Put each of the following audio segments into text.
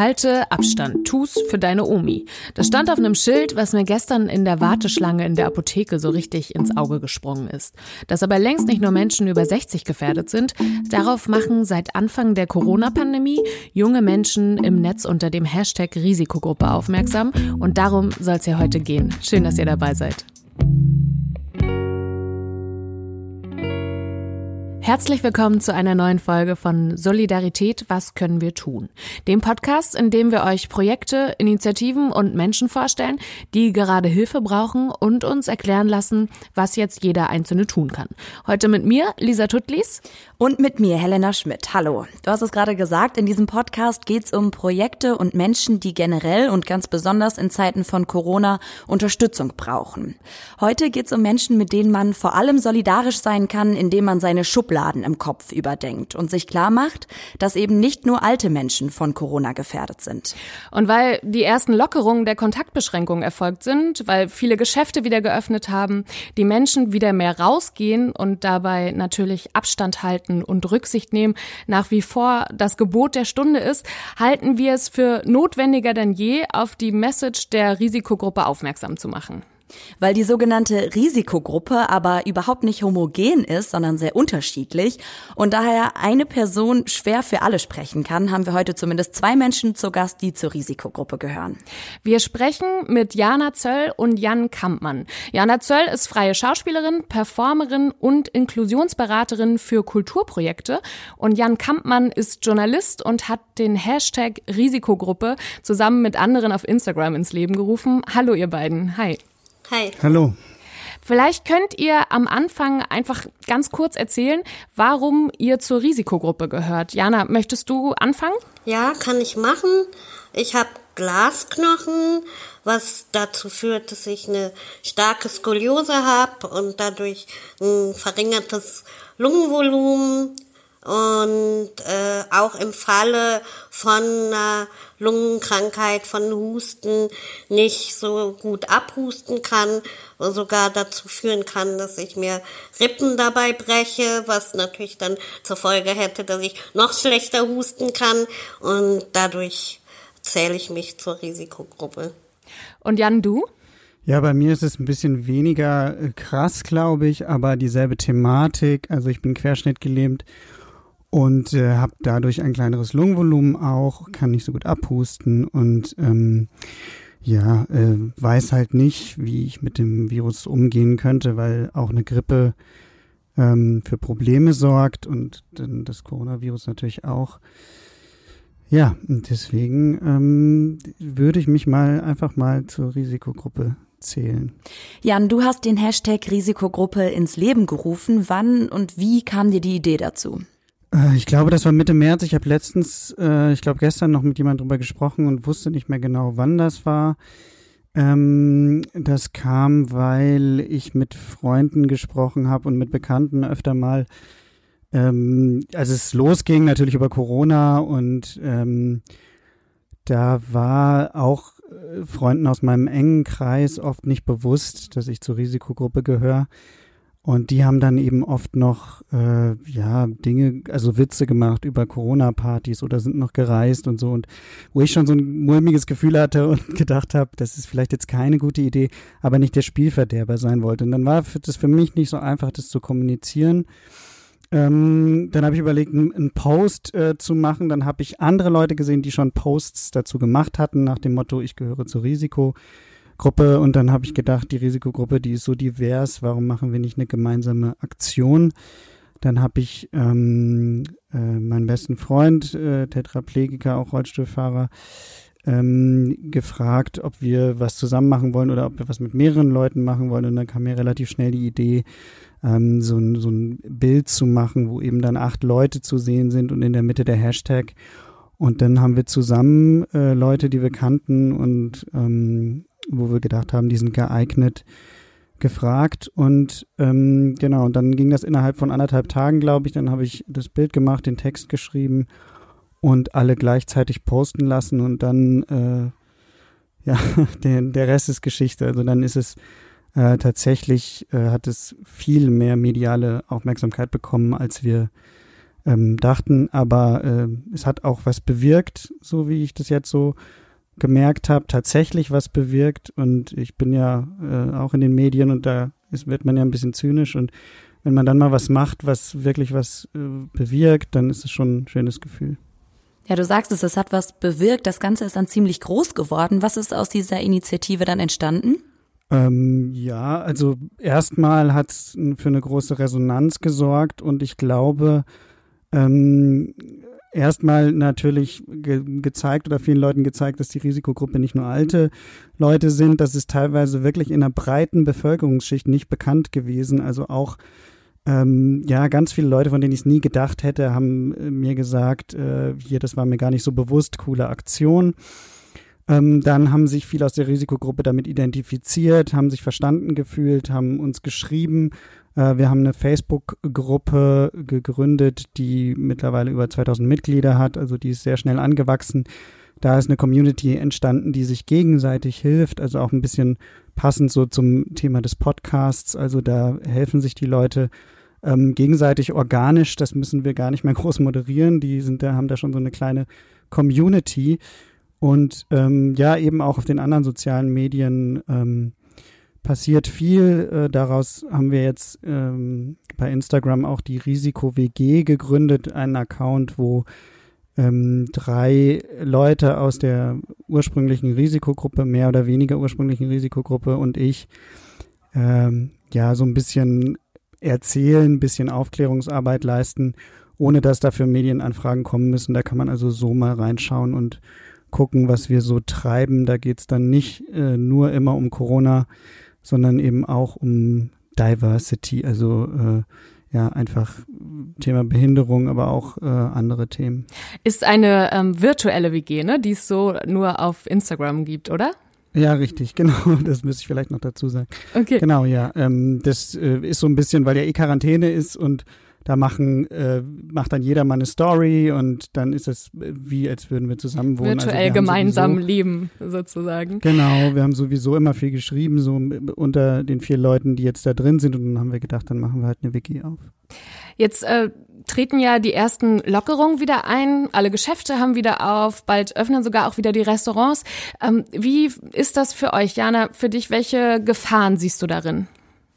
Halte Abstand, tu's für deine Omi. Das stand auf einem Schild, was mir gestern in der Warteschlange in der Apotheke so richtig ins Auge gesprungen ist. Dass aber längst nicht nur Menschen über 60 gefährdet sind, darauf machen seit Anfang der Corona-Pandemie junge Menschen im Netz unter dem Hashtag Risikogruppe aufmerksam und darum soll es hier heute gehen. Schön, dass ihr dabei seid. Herzlich willkommen zu einer neuen Folge von Solidarität, was können wir tun? Dem Podcast, in dem wir euch Projekte, Initiativen und Menschen vorstellen, die gerade Hilfe brauchen und uns erklären lassen, was jetzt jeder Einzelne tun kann. Heute mit mir, Lisa Tuttlis. Und mit mir, Helena Schmidt. Hallo. Du hast es gerade gesagt, in diesem Podcast geht es um Projekte und Menschen, die generell und ganz besonders in Zeiten von Corona Unterstützung brauchen. Heute geht es um Menschen, mit denen man vor allem solidarisch sein kann, indem man seine Schubladen Schubladen im Kopf überdenkt und sich klar macht, dass eben nicht nur alte Menschen von Corona gefährdet sind. Und weil die ersten Lockerungen der Kontaktbeschränkungen erfolgt sind, weil viele Geschäfte wieder geöffnet haben, die Menschen wieder mehr rausgehen und dabei natürlich Abstand halten und Rücksicht nehmen, nach wie vor das Gebot der Stunde ist, halten wir es für notwendiger denn je, auf die Message der Risikogruppe aufmerksam zu machen. Weil die sogenannte Risikogruppe aber überhaupt nicht homogen ist, sondern sehr unterschiedlich und daher eine Person schwer für alle sprechen kann, haben wir heute zumindest zwei Menschen zu Gast, die zur Risikogruppe gehören. Wir sprechen mit Jana Zöll und Jan Kampmann. Jana Zöll ist freie Schauspielerin, Performerin und Inklusionsberaterin für Kulturprojekte und Jan Kampmann ist Journalist und hat den Hashtag Risikogruppe zusammen mit anderen auf Instagram ins Leben gerufen. Hallo ihr beiden. Hi. Hi. Hallo. Vielleicht könnt ihr am Anfang einfach ganz kurz erzählen, warum ihr zur Risikogruppe gehört. Jana, möchtest du anfangen? Ja, kann ich machen. Ich habe Glasknochen, was dazu führt, dass ich eine starke Skoliose habe und dadurch ein verringertes Lungenvolumen und äh, auch im Falle von einer Lungenkrankheit, von Husten nicht so gut abhusten kann, sogar dazu führen kann, dass ich mir Rippen dabei breche, was natürlich dann zur Folge hätte, dass ich noch schlechter husten kann und dadurch zähle ich mich zur Risikogruppe. Und Jan, du? Ja, bei mir ist es ein bisschen weniger äh, krass, glaube ich, aber dieselbe Thematik. Also ich bin querschnittgelähmt und äh, habe dadurch ein kleineres Lungenvolumen auch, kann nicht so gut abhusten und ähm, ja, äh, weiß halt nicht, wie ich mit dem Virus umgehen könnte, weil auch eine Grippe ähm, für Probleme sorgt und dann das Coronavirus natürlich auch. Ja, deswegen ähm, würde ich mich mal einfach mal zur Risikogruppe zählen. Jan, du hast den Hashtag Risikogruppe ins Leben gerufen. Wann und wie kam dir die Idee dazu? Äh, ich glaube, das war Mitte März. Ich habe letztens, äh, ich glaube gestern noch mit jemandem drüber gesprochen und wusste nicht mehr genau, wann das war. Ähm, das kam, weil ich mit Freunden gesprochen habe und mit Bekannten öfter mal, ähm, als es losging, natürlich über Corona und ähm, da war auch äh, Freunden aus meinem engen Kreis oft nicht bewusst, dass ich zur Risikogruppe gehöre. Und die haben dann eben oft noch, äh, ja, Dinge, also Witze gemacht über Corona-Partys oder sind noch gereist und so. Und wo ich schon so ein mulmiges Gefühl hatte und gedacht habe, das ist vielleicht jetzt keine gute Idee, aber nicht der Spielverderber sein wollte. Und dann war das für mich nicht so einfach, das zu kommunizieren. Ähm, dann habe ich überlegt, einen Post äh, zu machen. Dann habe ich andere Leute gesehen, die schon Posts dazu gemacht hatten, nach dem Motto, ich gehöre zu Risiko. Gruppe und dann habe ich gedacht, die Risikogruppe, die ist so divers, warum machen wir nicht eine gemeinsame Aktion? Dann habe ich ähm, äh, meinen besten Freund, äh, Tetraplegiker, auch Rollstuhlfahrer, ähm, gefragt, ob wir was zusammen machen wollen oder ob wir was mit mehreren Leuten machen wollen. Und dann kam mir relativ schnell die Idee, ähm, so, ein, so ein Bild zu machen, wo eben dann acht Leute zu sehen sind und in der Mitte der Hashtag. Und dann haben wir zusammen äh, Leute, die wir kannten und ähm, wo wir gedacht haben, die sind geeignet, gefragt. Und ähm, genau, und dann ging das innerhalb von anderthalb Tagen, glaube ich. Dann habe ich das Bild gemacht, den Text geschrieben und alle gleichzeitig posten lassen und dann, äh, ja, der, der Rest ist Geschichte. Also dann ist es äh, tatsächlich, äh, hat es viel mehr mediale Aufmerksamkeit bekommen, als wir ähm, dachten. Aber äh, es hat auch was bewirkt, so wie ich das jetzt so gemerkt habe, tatsächlich was bewirkt. Und ich bin ja äh, auch in den Medien und da ist, wird man ja ein bisschen zynisch. Und wenn man dann mal was macht, was wirklich was äh, bewirkt, dann ist es schon ein schönes Gefühl. Ja, du sagst es, es hat was bewirkt. Das Ganze ist dann ziemlich groß geworden. Was ist aus dieser Initiative dann entstanden? Ähm, ja, also erstmal hat es für eine große Resonanz gesorgt und ich glaube, ähm, erstmal natürlich ge gezeigt oder vielen Leuten gezeigt, dass die Risikogruppe nicht nur alte Leute sind, das ist teilweise wirklich in einer breiten Bevölkerungsschicht nicht bekannt gewesen. Also auch ähm, ja, ganz viele Leute, von denen ich es nie gedacht hätte, haben äh, mir gesagt, äh, hier, das war mir gar nicht so bewusst, coole Aktion. Ähm, dann haben sich viele aus der Risikogruppe damit identifiziert, haben sich verstanden gefühlt, haben uns geschrieben. Äh, wir haben eine Facebook-Gruppe gegründet, die mittlerweile über 2000 Mitglieder hat, also die ist sehr schnell angewachsen. Da ist eine Community entstanden, die sich gegenseitig hilft, also auch ein bisschen passend so zum Thema des Podcasts. Also da helfen sich die Leute ähm, gegenseitig organisch. Das müssen wir gar nicht mehr groß moderieren. Die sind da, haben da schon so eine kleine Community. Und ähm, ja, eben auch auf den anderen sozialen Medien ähm, passiert viel. Äh, daraus haben wir jetzt ähm, bei Instagram auch die Risiko-WG gegründet, einen Account, wo ähm, drei Leute aus der ursprünglichen Risikogruppe, mehr oder weniger ursprünglichen Risikogruppe und ich, ähm, ja, so ein bisschen erzählen, ein bisschen Aufklärungsarbeit leisten, ohne dass dafür Medienanfragen kommen müssen. Da kann man also so mal reinschauen und gucken, was wir so treiben. Da geht es dann nicht äh, nur immer um Corona, sondern eben auch um Diversity, also äh, ja, einfach Thema Behinderung, aber auch äh, andere Themen. Ist eine ähm, virtuelle WG, ne, die es so nur auf Instagram gibt, oder? Ja, richtig, genau. Das müsste ich vielleicht noch dazu sagen. Okay. Genau, ja. Ähm, das äh, ist so ein bisschen, weil ja eh Quarantäne ist und da machen, äh, macht dann jeder mal eine Story und dann ist es wie, als würden wir zusammen wohnen. Also Virtuell also gemeinsam sowieso, leben, sozusagen. Genau, wir haben sowieso immer viel geschrieben, so unter den vier Leuten, die jetzt da drin sind und dann haben wir gedacht, dann machen wir halt eine Wiki auf. Jetzt äh, treten ja die ersten Lockerungen wieder ein, alle Geschäfte haben wieder auf, bald öffnen sogar auch wieder die Restaurants. Ähm, wie ist das für euch, Jana? Für dich, welche Gefahren siehst du darin?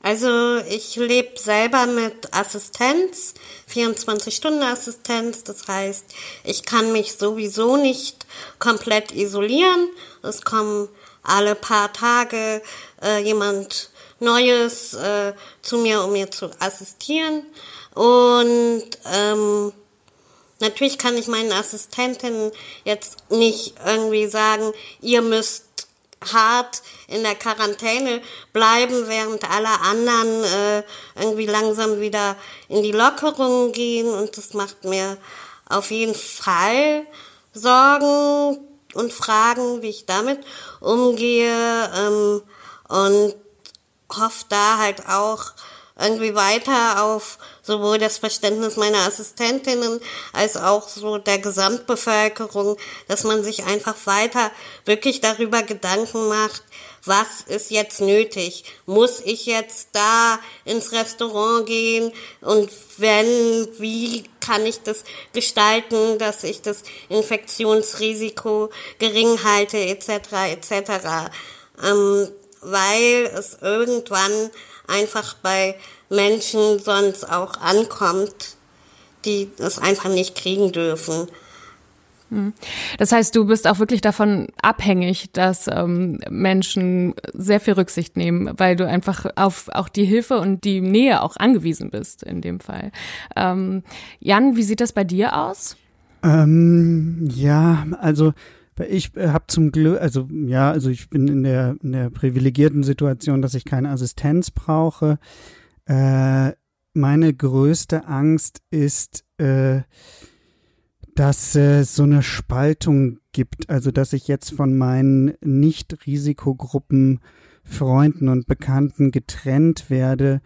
Also ich lebe selber mit Assistenz, 24-Stunden-Assistenz. Das heißt, ich kann mich sowieso nicht komplett isolieren. Es kommen alle paar Tage äh, jemand Neues äh, zu mir, um mir zu assistieren. Und ähm, natürlich kann ich meinen Assistentinnen jetzt nicht irgendwie sagen, ihr müsst hart in der Quarantäne bleiben, während alle anderen äh, irgendwie langsam wieder in die Lockerung gehen. Und das macht mir auf jeden Fall Sorgen und Fragen, wie ich damit umgehe. Ähm, und hoffe da halt auch irgendwie weiter auf sowohl das Verständnis meiner Assistentinnen als auch so der Gesamtbevölkerung, dass man sich einfach weiter wirklich darüber Gedanken macht, was ist jetzt nötig? Muss ich jetzt da ins Restaurant gehen? Und wenn, wie kann ich das gestalten, dass ich das Infektionsrisiko gering halte, etc., etc., ähm, weil es irgendwann einfach bei Menschen sonst auch ankommt, die das einfach nicht kriegen dürfen. Hm. Das heißt, du bist auch wirklich davon abhängig, dass ähm, Menschen sehr viel Rücksicht nehmen, weil du einfach auf auch die Hilfe und die Nähe auch angewiesen bist in dem Fall. Ähm, Jan, wie sieht das bei dir aus? Ähm, ja, also ich äh, habe zum Glück, also ja, also ich bin in der, in der privilegierten Situation, dass ich keine Assistenz brauche. Äh, meine größte Angst ist, äh, dass es so eine Spaltung gibt, also dass ich jetzt von meinen Nicht-Risikogruppen Freunden und Bekannten getrennt werde,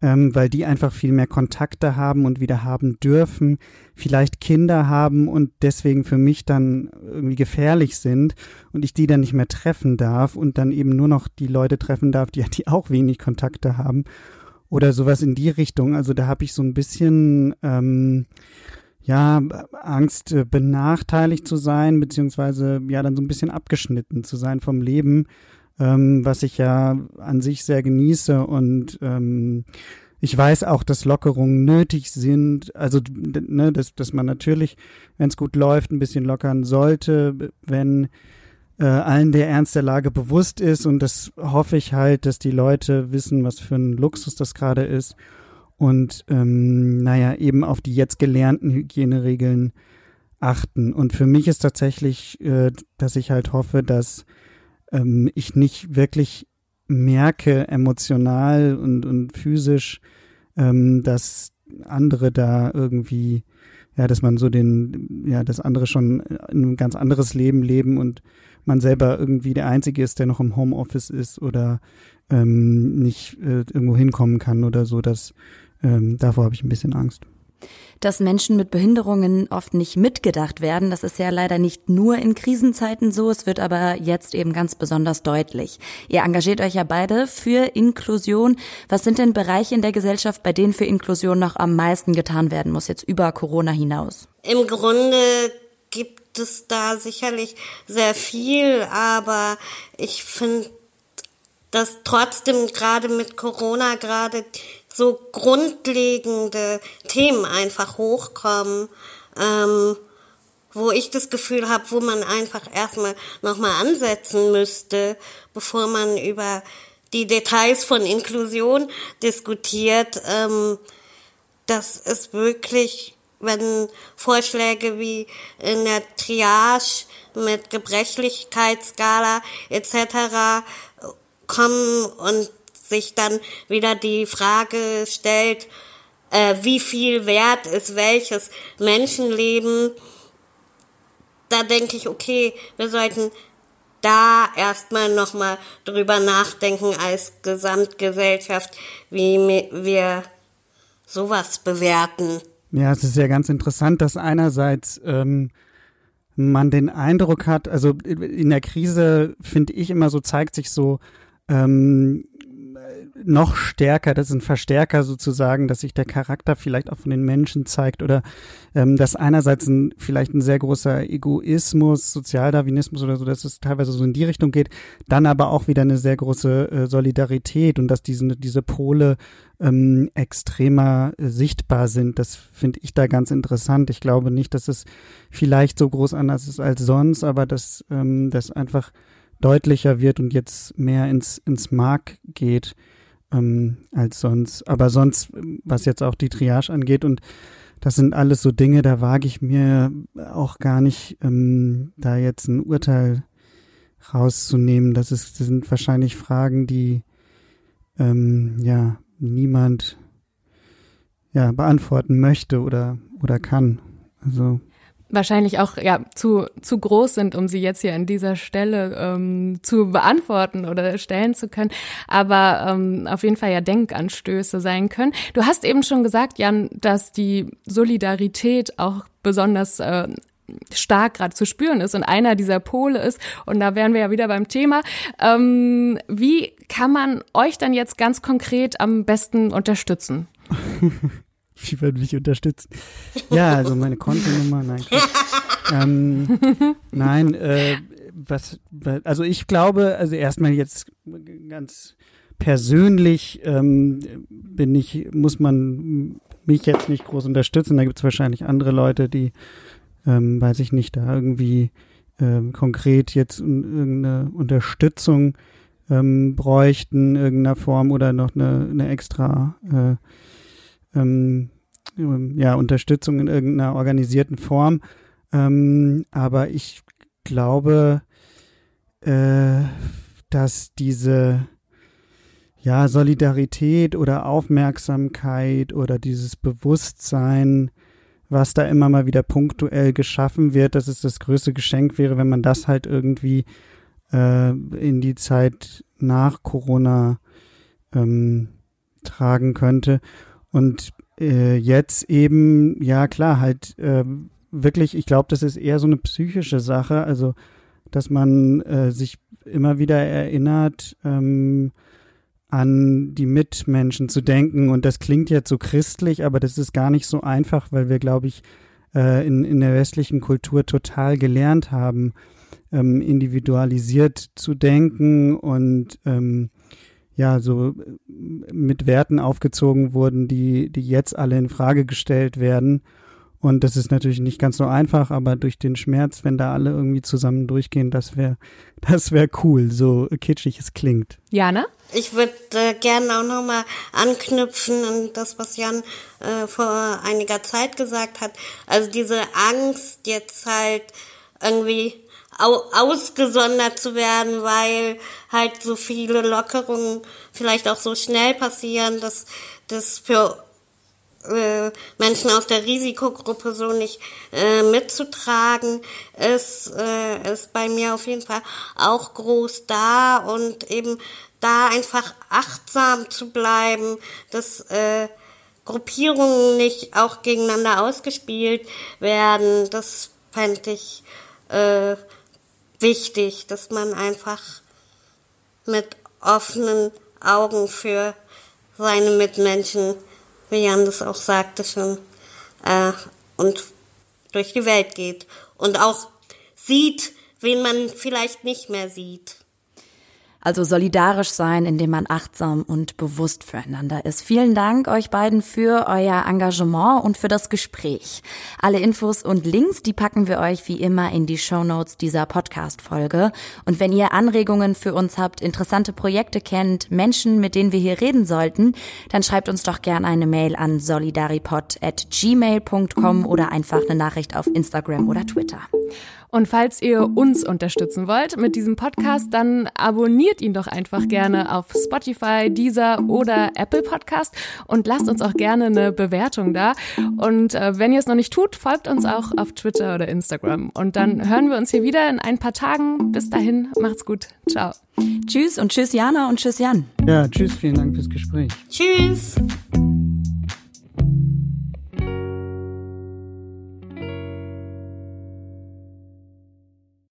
ähm, weil die einfach viel mehr Kontakte haben und wieder haben dürfen, vielleicht Kinder haben und deswegen für mich dann irgendwie gefährlich sind und ich die dann nicht mehr treffen darf und dann eben nur noch die Leute treffen darf, die, die auch wenig Kontakte haben. oder sowas in die Richtung. Also da habe ich so ein bisschen ähm, ja Angst, äh, benachteiligt zu sein, beziehungsweise ja dann so ein bisschen abgeschnitten zu sein vom Leben, ähm, was ich ja an sich sehr genieße und ähm, ich weiß auch, dass Lockerungen nötig sind, also ne, dass, dass man natürlich, wenn es gut läuft, ein bisschen lockern sollte, wenn äh, allen der Ernst der Lage bewusst ist und das hoffe ich halt, dass die Leute wissen, was für ein Luxus das gerade ist und ähm, naja, eben auf die jetzt gelernten Hygieneregeln achten. Und für mich ist tatsächlich, äh, dass ich halt hoffe, dass ähm, ich nicht wirklich merke, emotional und, und physisch, ähm, dass andere da irgendwie, ja, dass man so den, ja, dass andere schon ein ganz anderes Leben leben und man selber irgendwie der Einzige ist, der noch im Homeoffice ist oder ähm, nicht äh, irgendwo hinkommen kann oder so, dass ähm, davor habe ich ein bisschen Angst dass Menschen mit Behinderungen oft nicht mitgedacht werden. Das ist ja leider nicht nur in Krisenzeiten so, es wird aber jetzt eben ganz besonders deutlich. Ihr engagiert euch ja beide für Inklusion. Was sind denn Bereiche in der Gesellschaft, bei denen für Inklusion noch am meisten getan werden muss, jetzt über Corona hinaus? Im Grunde gibt es da sicherlich sehr viel, aber ich finde, dass trotzdem gerade mit Corona gerade so grundlegende Themen einfach hochkommen, ähm, wo ich das Gefühl habe, wo man einfach erstmal nochmal ansetzen müsste, bevor man über die Details von Inklusion diskutiert. Ähm, das ist wirklich, wenn Vorschläge wie in der Triage mit Gebrechlichkeitsskala etc. kommen und sich dann wieder die Frage stellt, äh, wie viel wert ist welches Menschenleben, da denke ich, okay, wir sollten da erstmal nochmal drüber nachdenken als Gesamtgesellschaft, wie wir sowas bewerten. Ja, es ist ja ganz interessant, dass einerseits ähm, man den Eindruck hat, also in der Krise finde ich immer so, zeigt sich so, ähm, noch stärker, das ist ein Verstärker sozusagen, dass sich der Charakter vielleicht auch von den Menschen zeigt oder ähm, dass einerseits ein, vielleicht ein sehr großer Egoismus, Sozialdarwinismus oder so, dass es teilweise so in die Richtung geht, dann aber auch wieder eine sehr große äh, Solidarität und dass diese, diese Pole ähm, extremer äh, sichtbar sind. Das finde ich da ganz interessant. Ich glaube nicht, dass es vielleicht so groß anders ist als sonst, aber dass ähm, das einfach deutlicher wird und jetzt mehr ins, ins Mark geht ähm, als sonst. Aber sonst, was jetzt auch die Triage angeht und das sind alles so Dinge, da wage ich mir auch gar nicht, ähm, da jetzt ein Urteil rauszunehmen. Das, ist, das sind wahrscheinlich Fragen, die ähm, ja niemand ja beantworten möchte oder oder kann. Also wahrscheinlich auch ja zu zu groß sind, um sie jetzt hier an dieser Stelle ähm, zu beantworten oder stellen zu können, aber ähm, auf jeden Fall ja Denkanstöße sein können. Du hast eben schon gesagt, Jan, dass die Solidarität auch besonders äh, stark gerade zu spüren ist und einer dieser Pole ist, und da wären wir ja wieder beim Thema, ähm, wie kann man euch dann jetzt ganz konkret am besten unterstützen? Wie werden mich unterstützen? Ja, also meine Kontonummer, nein. ähm, nein, äh, was, also ich glaube, also erstmal jetzt ganz persönlich ähm, bin ich, muss man mich jetzt nicht groß unterstützen. Da gibt es wahrscheinlich andere Leute, die, ähm, weiß ich nicht, da irgendwie ähm, konkret jetzt irgendeine Unterstützung ähm, bräuchten, irgendeiner Form oder noch eine, eine extra äh, ähm, ja, Unterstützung in irgendeiner organisierten Form. Ähm, aber ich glaube, äh, dass diese ja, Solidarität oder Aufmerksamkeit oder dieses Bewusstsein, was da immer mal wieder punktuell geschaffen wird, dass es das größte Geschenk wäre, wenn man das halt irgendwie äh, in die Zeit nach Corona ähm, tragen könnte. Und äh, jetzt eben, ja klar, halt äh, wirklich, ich glaube, das ist eher so eine psychische Sache, also dass man äh, sich immer wieder erinnert, ähm, an die Mitmenschen zu denken. Und das klingt jetzt so christlich, aber das ist gar nicht so einfach, weil wir, glaube ich, äh, in, in der westlichen Kultur total gelernt haben, ähm, individualisiert zu denken und ähm, ja, so mit Werten aufgezogen wurden, die, die jetzt alle in Frage gestellt werden. Und das ist natürlich nicht ganz so einfach, aber durch den Schmerz, wenn da alle irgendwie zusammen durchgehen, das wäre das wäre cool, so kitschig es klingt. Jana? Ich würde äh, gerne auch nochmal anknüpfen an das, was Jan äh, vor einiger Zeit gesagt hat. Also diese Angst, jetzt halt irgendwie ausgesondert zu werden, weil halt so viele Lockerungen vielleicht auch so schnell passieren, dass das für äh, Menschen aus der Risikogruppe so nicht äh, mitzutragen, ist, äh, ist bei mir auf jeden Fall auch groß da und eben da einfach achtsam zu bleiben, dass äh, Gruppierungen nicht auch gegeneinander ausgespielt werden, das fände ich äh, wichtig, dass man einfach mit offenen Augen für seine Mitmenschen, wie Jan das auch sagte schon, äh, und durch die Welt geht und auch sieht, wen man vielleicht nicht mehr sieht. Also solidarisch sein, indem man achtsam und bewusst füreinander ist. Vielen Dank euch beiden für euer Engagement und für das Gespräch. Alle Infos und Links, die packen wir euch wie immer in die Show Notes dieser Podcast-Folge. Und wenn ihr Anregungen für uns habt, interessante Projekte kennt, Menschen, mit denen wir hier reden sollten, dann schreibt uns doch gerne eine Mail an solidaripod at oder einfach eine Nachricht auf Instagram oder Twitter. Und falls ihr uns unterstützen wollt mit diesem Podcast, dann abonniert ihn doch einfach gerne auf Spotify, Deezer oder Apple Podcast und lasst uns auch gerne eine Bewertung da. Und äh, wenn ihr es noch nicht tut, folgt uns auch auf Twitter oder Instagram. Und dann hören wir uns hier wieder in ein paar Tagen. Bis dahin, macht's gut. Ciao. Tschüss und tschüss Jana und tschüss Jan. Ja, tschüss, vielen Dank fürs Gespräch. Tschüss.